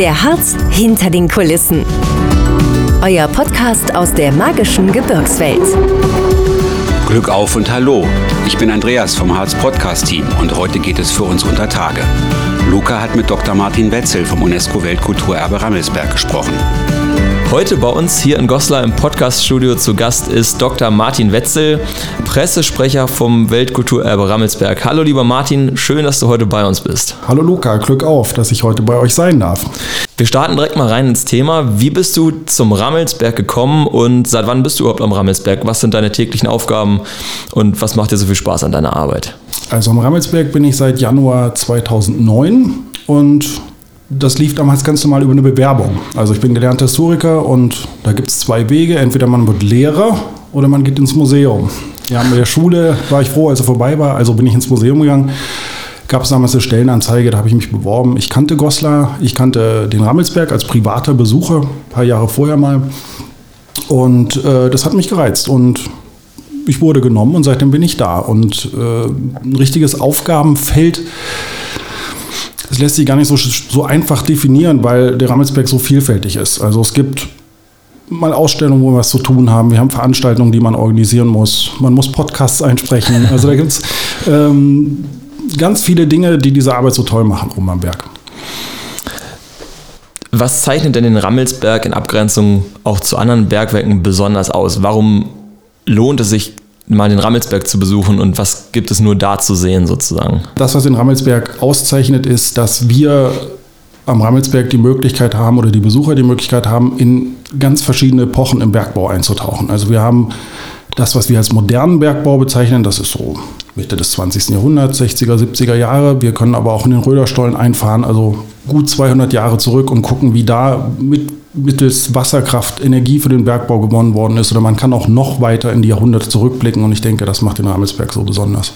Der Harz hinter den Kulissen. Euer Podcast aus der magischen Gebirgswelt. Glück auf und hallo. Ich bin Andreas vom Harz Podcast Team und heute geht es für uns unter Tage. Luca hat mit Dr. Martin Wetzel vom UNESCO Weltkulturerbe Rammelsberg gesprochen. Heute bei uns hier in Goslar im Podcaststudio zu Gast ist Dr. Martin Wetzel, Pressesprecher vom Weltkulturerbe Rammelsberg. Hallo lieber Martin, schön, dass du heute bei uns bist. Hallo Luca, Glück auf, dass ich heute bei euch sein darf. Wir starten direkt mal rein ins Thema. Wie bist du zum Rammelsberg gekommen und seit wann bist du überhaupt am Rammelsberg? Was sind deine täglichen Aufgaben und was macht dir so viel Spaß an deiner Arbeit? Also am Rammelsberg bin ich seit Januar 2009 und das lief damals ganz normal über eine Bewerbung. Also ich bin gelernter Historiker und da gibt es zwei Wege. Entweder man wird Lehrer oder man geht ins Museum. Ja, mit der Schule war ich froh, als er vorbei war, also bin ich ins Museum gegangen. Gab es damals eine Stellenanzeige, da habe ich mich beworben. Ich kannte Goslar, ich kannte den Rammelsberg als privater Besucher, ein paar Jahre vorher mal. Und äh, das hat mich gereizt und ich wurde genommen und seitdem bin ich da. Und äh, ein richtiges Aufgabenfeld lässt sich gar nicht so, so einfach definieren, weil der Rammelsberg so vielfältig ist. Also es gibt mal Ausstellungen, wo wir was zu tun haben. Wir haben Veranstaltungen, die man organisieren muss. Man muss Podcasts einsprechen. Also da gibt es ähm, ganz viele Dinge, die diese Arbeit so toll machen rum am Berg. Was zeichnet denn den Rammelsberg in Abgrenzung auch zu anderen Bergwerken besonders aus? Warum lohnt es sich mal den Rammelsberg zu besuchen und was gibt es nur da zu sehen sozusagen? Das, was den Rammelsberg auszeichnet, ist, dass wir am Rammelsberg die Möglichkeit haben oder die Besucher die Möglichkeit haben, in ganz verschiedene Epochen im Bergbau einzutauchen. Also wir haben das, was wir als modernen Bergbau bezeichnen, das ist so Mitte des 20. Jahrhunderts, 60er, 70er Jahre. Wir können aber auch in den Röderstollen einfahren, also gut 200 Jahre zurück und gucken, wie da mit mittels Wasserkraft Energie für den Bergbau gewonnen worden ist. Oder man kann auch noch weiter in die Jahrhunderte zurückblicken und ich denke, das macht den Ramelsberg so besonders.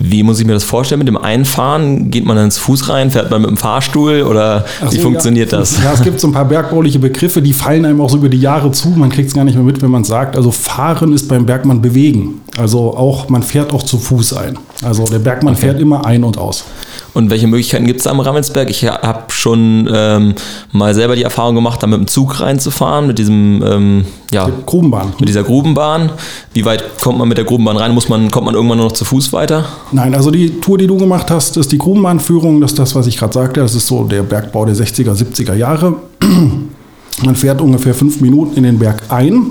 Wie muss ich mir das vorstellen mit dem Einfahren? Geht man dann ins Fuß rein? Fährt man mit dem Fahrstuhl? Oder so, wie funktioniert ja. das? Ja, es gibt so ein paar bergbauliche Begriffe, die fallen einem auch so über die Jahre zu. Man kriegt es gar nicht mehr mit, wenn man sagt. Also fahren ist beim Bergmann bewegen. Also auch, man fährt auch zu Fuß ein. Also der Bergmann okay. fährt immer ein und aus. Und welche Möglichkeiten gibt es da am Rammelsberg? Ich habe schon ähm, mal selber die Erfahrung gemacht, da mit dem Zug reinzufahren, mit diesem ähm, ja, Grubenbahn. Mit dieser Grubenbahn. Wie weit kommt man mit der Grubenbahn rein? Muss man, kommt man irgendwann nur noch zu Fuß weiter? Nein, also die Tour, die du gemacht hast, ist die Grubenbahnführung. Das ist das, was ich gerade sagte. Das ist so der Bergbau der 60er, 70er Jahre. Man fährt ungefähr fünf Minuten in den Berg ein,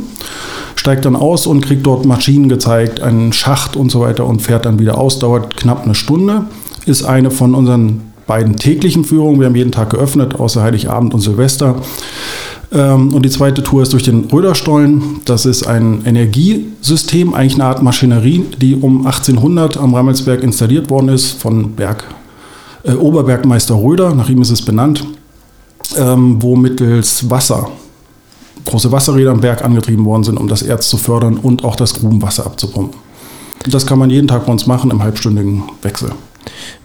steigt dann aus und kriegt dort Maschinen gezeigt, einen Schacht und so weiter und fährt dann wieder aus. Dauert knapp eine Stunde ist eine von unseren beiden täglichen Führungen. Wir haben jeden Tag geöffnet, außer Heiligabend und Silvester. Ähm, und die zweite Tour ist durch den Röderstollen. Das ist ein Energiesystem, eigentlich eine Art Maschinerie, die um 1800 am Rammelsberg installiert worden ist von Berg, äh, Oberbergmeister Röder, nach ihm ist es benannt, ähm, wo mittels Wasser große Wasserräder am Berg angetrieben worden sind, um das Erz zu fördern und auch das Grubenwasser abzupumpen. Das kann man jeden Tag bei uns machen im halbstündigen Wechsel.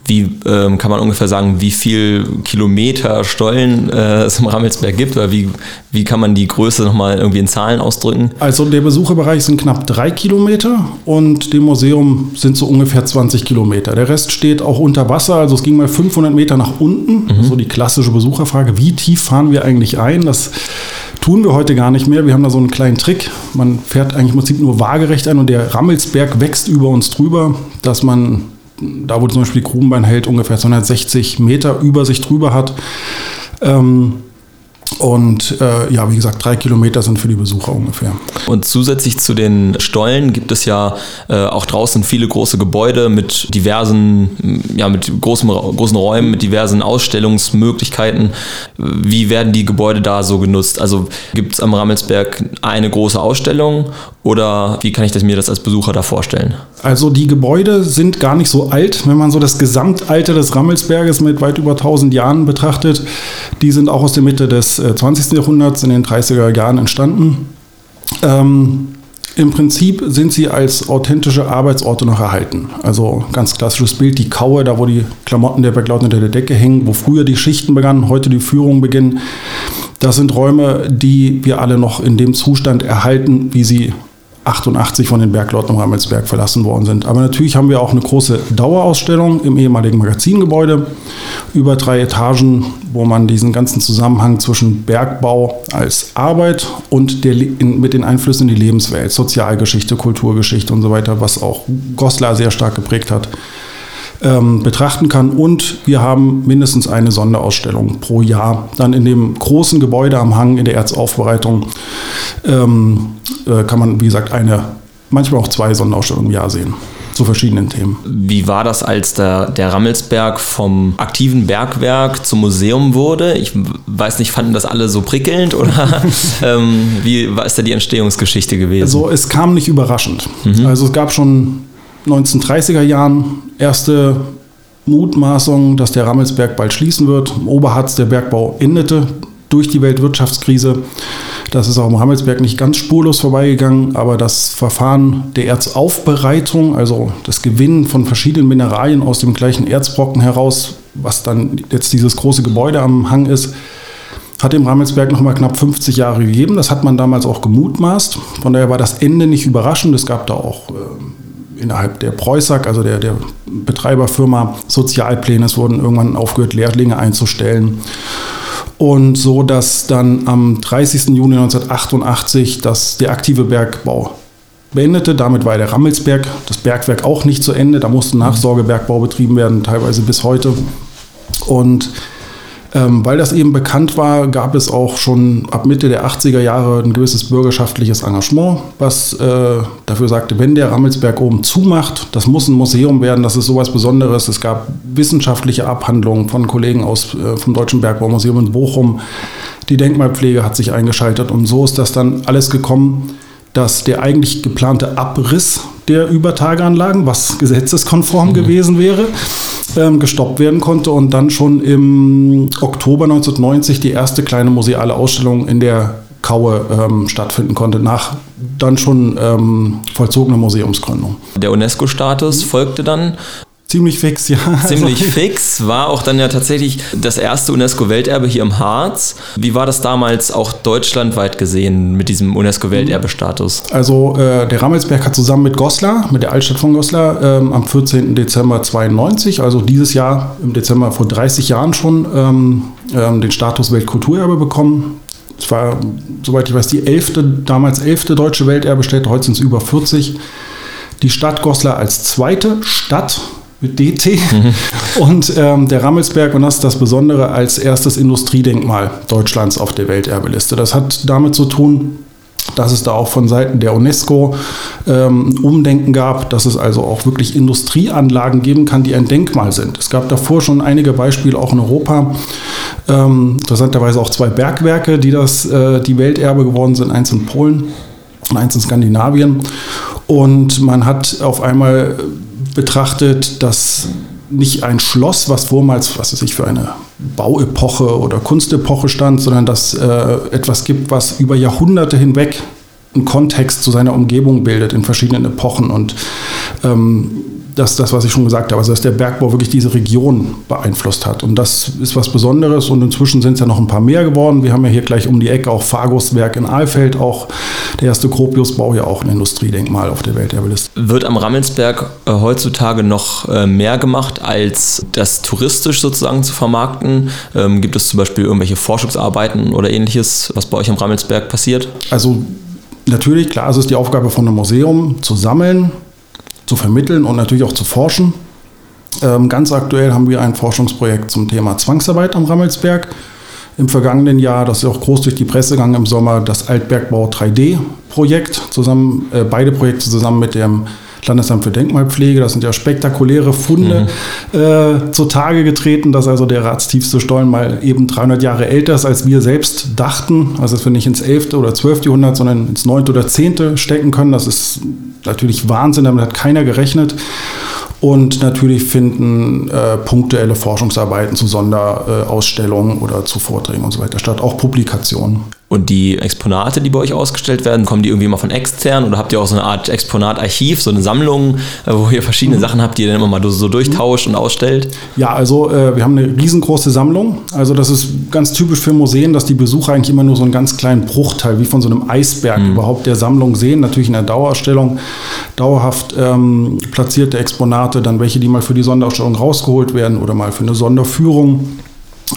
Wie ähm, kann man ungefähr sagen, wie viel Kilometer Stollen äh, es im Rammelsberg gibt? Oder wie, wie kann man die Größe nochmal irgendwie in Zahlen ausdrücken? Also der Besucherbereich sind knapp drei Kilometer und dem Museum sind so ungefähr 20 Kilometer. Der Rest steht auch unter Wasser, also es ging mal 500 Meter nach unten. Mhm. So die klassische Besucherfrage, wie tief fahren wir eigentlich ein? Das tun wir heute gar nicht mehr. Wir haben da so einen kleinen Trick. Man fährt eigentlich im Prinzip nur waagerecht ein und der Rammelsberg wächst über uns drüber, dass man da wo zum Beispiel die Grubenbein hält, ungefähr 260 Meter über sich drüber hat. Ähm, und äh, ja, wie gesagt, drei Kilometer sind für die Besucher ungefähr. Und zusätzlich zu den Stollen gibt es ja äh, auch draußen viele große Gebäude mit diversen, ja, mit großen, großen Räumen, mit diversen Ausstellungsmöglichkeiten. Wie werden die Gebäude da so genutzt? Also gibt es am Rammelsberg eine große Ausstellung oder wie kann ich das mir das als Besucher da vorstellen? Also die Gebäude sind gar nicht so alt, wenn man so das Gesamtalter des Rammelsberges mit weit über 1000 Jahren betrachtet. Die sind auch aus der Mitte des 20. Äh, Jahrhunderts, in den 30er Jahren entstanden. Ähm, Im Prinzip sind sie als authentische Arbeitsorte noch erhalten. Also ganz klassisches Bild, die Kaue, da wo die Klamotten der Bergleute unter der Decke hängen, wo früher die Schichten begannen, heute die Führung beginnen. Das sind Räume, die wir alle noch in dem Zustand erhalten, wie sie 88 von den Bergleuten im Rammelsberg verlassen worden sind. Aber natürlich haben wir auch eine große Dauerausstellung im ehemaligen Magazingebäude über drei Etagen, wo man diesen ganzen Zusammenhang zwischen Bergbau als Arbeit und der, in, mit den Einflüssen in die Lebenswelt, Sozialgeschichte, Kulturgeschichte und so weiter, was auch Goslar sehr stark geprägt hat, ähm, betrachten kann. Und wir haben mindestens eine Sonderausstellung pro Jahr. Dann in dem großen Gebäude am Hang in der Erzaufbereitung ähm, äh, kann man, wie gesagt, eine, manchmal auch zwei Sonderausstellungen im Jahr sehen zu verschiedenen Themen. Wie war das, als der, der Rammelsberg vom aktiven Bergwerk zum Museum wurde? Ich weiß nicht, fanden das alle so prickelnd oder ähm, wie war ist da die Entstehungsgeschichte gewesen? Also es kam nicht überraschend. Mhm. Also es gab schon 1930er Jahren erste Mutmaßungen, dass der Rammelsberg bald schließen wird. Im Oberharz der Bergbau endete durch die Weltwirtschaftskrise. Das ist auch im Rammelsberg nicht ganz spurlos vorbeigegangen, aber das Verfahren der Erzaufbereitung, also das Gewinnen von verschiedenen Mineralien aus dem gleichen Erzbrocken heraus, was dann jetzt dieses große Gebäude am Hang ist, hat dem Rammelsberg noch mal knapp 50 Jahre gegeben. Das hat man damals auch gemutmaßt. Von daher war das Ende nicht überraschend. Es gab da auch äh, innerhalb der Preußack, also der, der Betreiberfirma, Sozialpläne. Es wurden irgendwann aufgehört, Lehrlinge einzustellen. Und so, dass dann am 30. Juni 1988 das, der aktive Bergbau beendete. Damit war der Rammelsberg, das Bergwerk auch nicht zu Ende. Da musste Nachsorgebergbau betrieben werden, teilweise bis heute. Und ähm, weil das eben bekannt war, gab es auch schon ab Mitte der 80er Jahre ein gewisses bürgerschaftliches Engagement, was äh, dafür sagte, wenn der Rammelsberg oben zumacht, das muss ein Museum werden, das ist sowas Besonderes. Es gab wissenschaftliche Abhandlungen von Kollegen aus, äh, vom Deutschen Bergbaumuseum in Bochum. Die Denkmalpflege hat sich eingeschaltet und so ist das dann alles gekommen dass der eigentlich geplante Abriss der Übertageanlagen, was gesetzeskonform mhm. gewesen wäre, ähm, gestoppt werden konnte und dann schon im Oktober 1990 die erste kleine museale Ausstellung in der Kaue ähm, stattfinden konnte, nach dann schon ähm, vollzogener Museumsgründung. Der UNESCO-Status folgte dann Ziemlich fix, ja. Ziemlich also, fix. War auch dann ja tatsächlich das erste UNESCO-Welterbe hier im Harz. Wie war das damals auch deutschlandweit gesehen mit diesem UNESCO-Welterbestatus? Also äh, der Rammelsberg hat zusammen mit Goslar, mit der Altstadt von Goslar, ähm, am 14. Dezember 92, also dieses Jahr im Dezember vor 30 Jahren schon, ähm, ähm, den Status Weltkulturerbe bekommen. Es war, soweit ich weiß, die elfte, damals elfte deutsche Welterbestätte, heute sind es über 40. Die Stadt Goslar als zweite Stadt mit DT. Mhm. Und ähm, der Rammelsberg, und das ist das Besondere, als erstes Industriedenkmal Deutschlands auf der Welterbeliste. Das hat damit zu tun, dass es da auch von Seiten der UNESCO ähm, Umdenken gab, dass es also auch wirklich Industrieanlagen geben kann, die ein Denkmal sind. Es gab davor schon einige Beispiele auch in Europa. Ähm, interessanterweise auch zwei Bergwerke, die das äh, die Welterbe geworden sind, eins in Polen und eins in Skandinavien. Und man hat auf einmal betrachtet, dass nicht ein Schloss, was vormals, was weiß ich, für eine Bauepoche oder Kunstepoche stand, sondern dass äh, etwas gibt, was über Jahrhunderte hinweg einen Kontext zu seiner Umgebung bildet in verschiedenen Epochen. Und das, das, was ich schon gesagt habe, also dass der Bergbau wirklich diese Region beeinflusst hat. Und das ist was Besonderes und inzwischen sind es ja noch ein paar mehr geworden. Wir haben ja hier gleich um die Ecke auch Faguswerk in Aalfeld, auch der erste Gropiusbau ja auch ein Industriedenkmal auf der Welterbeliste. Wird am Rammelsberg äh, heutzutage noch äh, mehr gemacht, als das touristisch sozusagen zu vermarkten? Ähm, gibt es zum Beispiel irgendwelche Forschungsarbeiten oder ähnliches, was bei euch am Rammelsberg passiert? Also natürlich, klar, es ist die Aufgabe von einem Museum zu sammeln, zu vermitteln und natürlich auch zu forschen. Ähm, ganz aktuell haben wir ein Forschungsprojekt zum Thema Zwangsarbeit am Rammelsberg. Im vergangenen Jahr, das ist auch groß durch die Presse gegangen im Sommer, das Altbergbau 3D-Projekt, zusammen, äh, beide Projekte zusammen mit dem Landesamt für Denkmalpflege. Das sind ja spektakuläre Funde mhm. äh, zutage getreten, dass also der ratstiefste Stollen mal eben 300 Jahre älter ist, als wir selbst dachten. Also dass wir nicht ins 11. oder 12. Jahrhundert, sondern ins 9. oder 10. stecken können. Das ist natürlich Wahnsinn, damit hat keiner gerechnet. Und natürlich finden äh, punktuelle Forschungsarbeiten zu Sonderausstellungen oder zu Vorträgen und so weiter statt, auch Publikationen. Und die Exponate, die bei euch ausgestellt werden, kommen die irgendwie mal von extern oder habt ihr auch so eine Art Exponatarchiv, so eine Sammlung, äh, wo ihr verschiedene mhm. Sachen habt, die ihr dann immer mal so durchtauscht und ausstellt? Ja, also äh, wir haben eine riesengroße Sammlung. Also das ist ganz typisch für Museen, dass die Besucher eigentlich immer nur so einen ganz kleinen Bruchteil, wie von so einem Eisberg mhm. überhaupt der Sammlung sehen. Natürlich in der Dauerausstellung dauerhaft ähm, platzierte Exponate, dann welche, die mal für die Sonderausstellung rausgeholt werden oder mal für eine Sonderführung.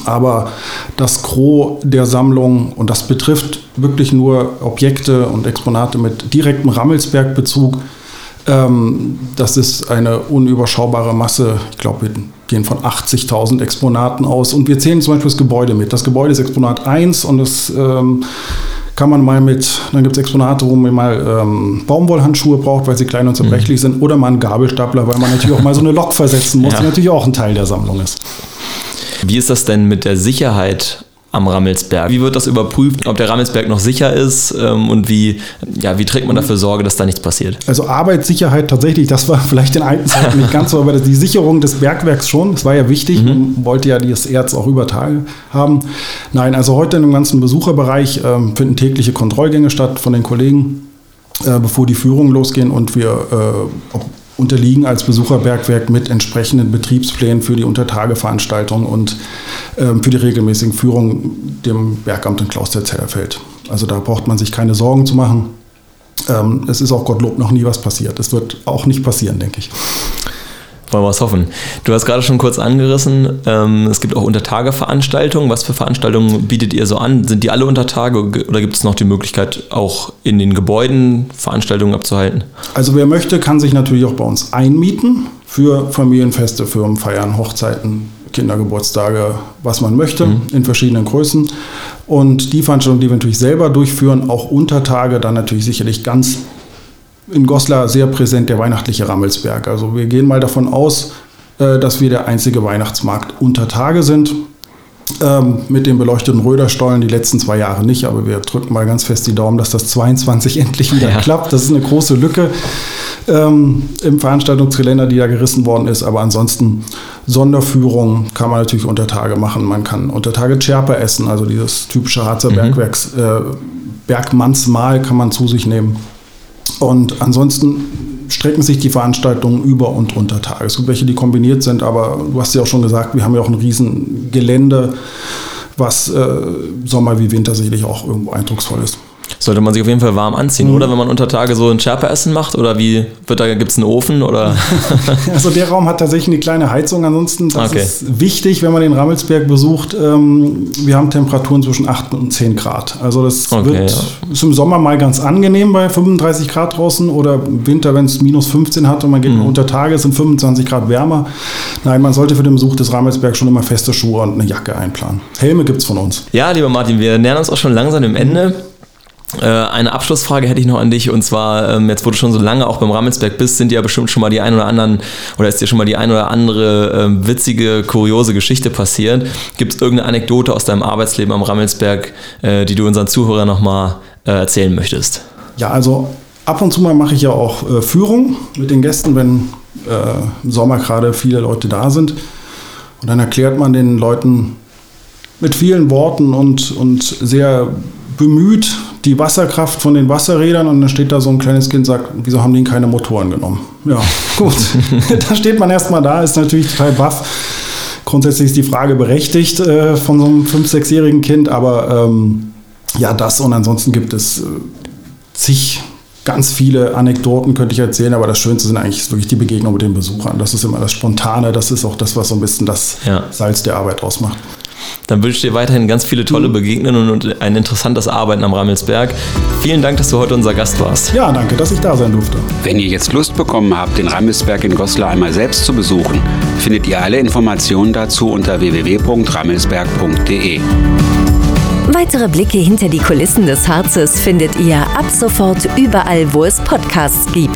Aber das Gros der Sammlung, und das betrifft wirklich nur Objekte und Exponate mit direktem Rammelsberg-Bezug, ähm, das ist eine unüberschaubare Masse. Ich glaube, wir gehen von 80.000 Exponaten aus. Und wir zählen zum Beispiel das Gebäude mit. Das Gebäude ist Exponat 1 und das ähm, kann man mal mit, dann gibt es Exponate, wo man mal ähm, Baumwollhandschuhe braucht, weil sie klein und zerbrechlich mhm. sind, oder mal einen Gabelstapler, weil man natürlich auch mal so eine Lok versetzen muss, ja. die natürlich auch ein Teil der Sammlung ist. Wie ist das denn mit der Sicherheit am Rammelsberg? Wie wird das überprüft, ob der Rammelsberg noch sicher ist ähm, und wie, ja, wie trägt man dafür Sorge, dass da nichts passiert? Also Arbeitssicherheit tatsächlich, das war vielleicht in alten Zeiten nicht ganz so, aber die Sicherung des Bergwerks schon, das war ja wichtig, mhm. man wollte ja das Erz auch über Tage haben. Nein, also heute im ganzen Besucherbereich ähm, finden tägliche Kontrollgänge statt von den Kollegen, äh, bevor die Führungen losgehen und wir äh, unterliegen als Besucherbergwerk mit entsprechenden Betriebsplänen für die Untertageveranstaltung und ähm, für die regelmäßigen Führungen dem Bergamt in Klausterzellerfeld. Also da braucht man sich keine Sorgen zu machen. Ähm, es ist auch Gottlob noch nie was passiert. Es wird auch nicht passieren, denke ich. Wollen wir es hoffen. Du hast gerade schon kurz angerissen, ähm, es gibt auch Untertageveranstaltungen. Was für Veranstaltungen bietet ihr so an? Sind die alle Untertage oder gibt es noch die Möglichkeit, auch in den Gebäuden Veranstaltungen abzuhalten? Also wer möchte, kann sich natürlich auch bei uns einmieten für Familienfeste, Firmenfeiern, Hochzeiten, Kindergeburtstage, was man möchte, mhm. in verschiedenen Größen. Und die Veranstaltungen, die wir natürlich selber durchführen, auch Untertage, dann natürlich sicherlich ganz in Goslar sehr präsent der weihnachtliche Rammelsberg. Also wir gehen mal davon aus, äh, dass wir der einzige Weihnachtsmarkt unter Tage sind. Ähm, mit den beleuchteten Röderstollen die letzten zwei Jahre nicht, aber wir drücken mal ganz fest die Daumen, dass das 22 endlich wieder ja. klappt. Das ist eine große Lücke ähm, im Veranstaltungskalender, die da gerissen worden ist. Aber ansonsten Sonderführung kann man natürlich unter Tage machen. Man kann unter Tage Tscherpe essen, also dieses typische Harzer mhm. Bergwerks, äh, Bergmannsmahl kann man zu sich nehmen. Und ansonsten strecken sich die Veranstaltungen über und unter Tage. Es gibt welche, die kombiniert sind, aber du hast ja auch schon gesagt, wir haben ja auch ein riesen Gelände, was äh, Sommer wie Winter sicherlich auch irgendwo eindrucksvoll ist sollte man sich auf jeden Fall warm anziehen, mhm. oder? Wenn man unter Tage so ein Schärpe-Essen macht oder wie wird da gibt es einen Ofen oder? also der Raum hat tatsächlich eine kleine Heizung. Ansonsten das okay. ist wichtig, wenn man den Rammelsberg besucht. Ähm, wir haben Temperaturen zwischen 8 und 10 Grad. Also das okay, wird ja. ist im Sommer mal ganz angenehm bei 35 Grad draußen oder im Winter, wenn es minus 15 hat und man geht mhm. unter Tage, sind 25 Grad wärmer. Nein, man sollte für den Besuch des Rammelsbergs schon immer feste Schuhe und eine Jacke einplanen. Helme gibt es von uns. Ja, lieber Martin, wir nähern uns auch schon langsam dem Ende. Äh, eine Abschlussfrage hätte ich noch an dich und zwar, ähm, jetzt wo du schon so lange auch beim Rammelsberg bist, sind ja bestimmt schon mal die ein oder anderen oder ist dir schon mal die ein oder andere ähm, witzige, kuriose Geschichte passiert. Gibt es irgendeine Anekdote aus deinem Arbeitsleben am Rammelsberg, äh, die du unseren Zuhörern nochmal äh, erzählen möchtest? Ja, also ab und zu mal mache ich ja auch Führung mit den Gästen, wenn im Sommer gerade viele Leute da sind. Und dann erklärt man den Leuten mit vielen Worten und, und sehr bemüht die Wasserkraft von den Wasserrädern und dann steht da so ein kleines Kind und sagt, wieso haben die keine Motoren genommen? Ja, gut. da steht man erstmal da, ist natürlich total baff. Grundsätzlich ist die Frage berechtigt äh, von so einem 5-, 6-jährigen Kind, aber ähm, ja, das und ansonsten gibt es äh, zig ganz viele Anekdoten könnte ich erzählen, aber das Schönste sind eigentlich wirklich die Begegnung mit den Besuchern. Das ist immer das Spontane, das ist auch das, was so ein bisschen das ja. Salz der Arbeit ausmacht. Dann wünsche ich dir weiterhin ganz viele tolle Begegnungen und ein interessantes Arbeiten am Rammelsberg. Vielen Dank, dass du heute unser Gast warst. Ja, danke, dass ich da sein durfte. Wenn ihr jetzt Lust bekommen habt, den Rammelsberg in Goslar einmal selbst zu besuchen, findet ihr alle Informationen dazu unter www.rammelsberg.de. Weitere Blicke hinter die Kulissen des Harzes findet ihr ab sofort überall, wo es Podcasts gibt.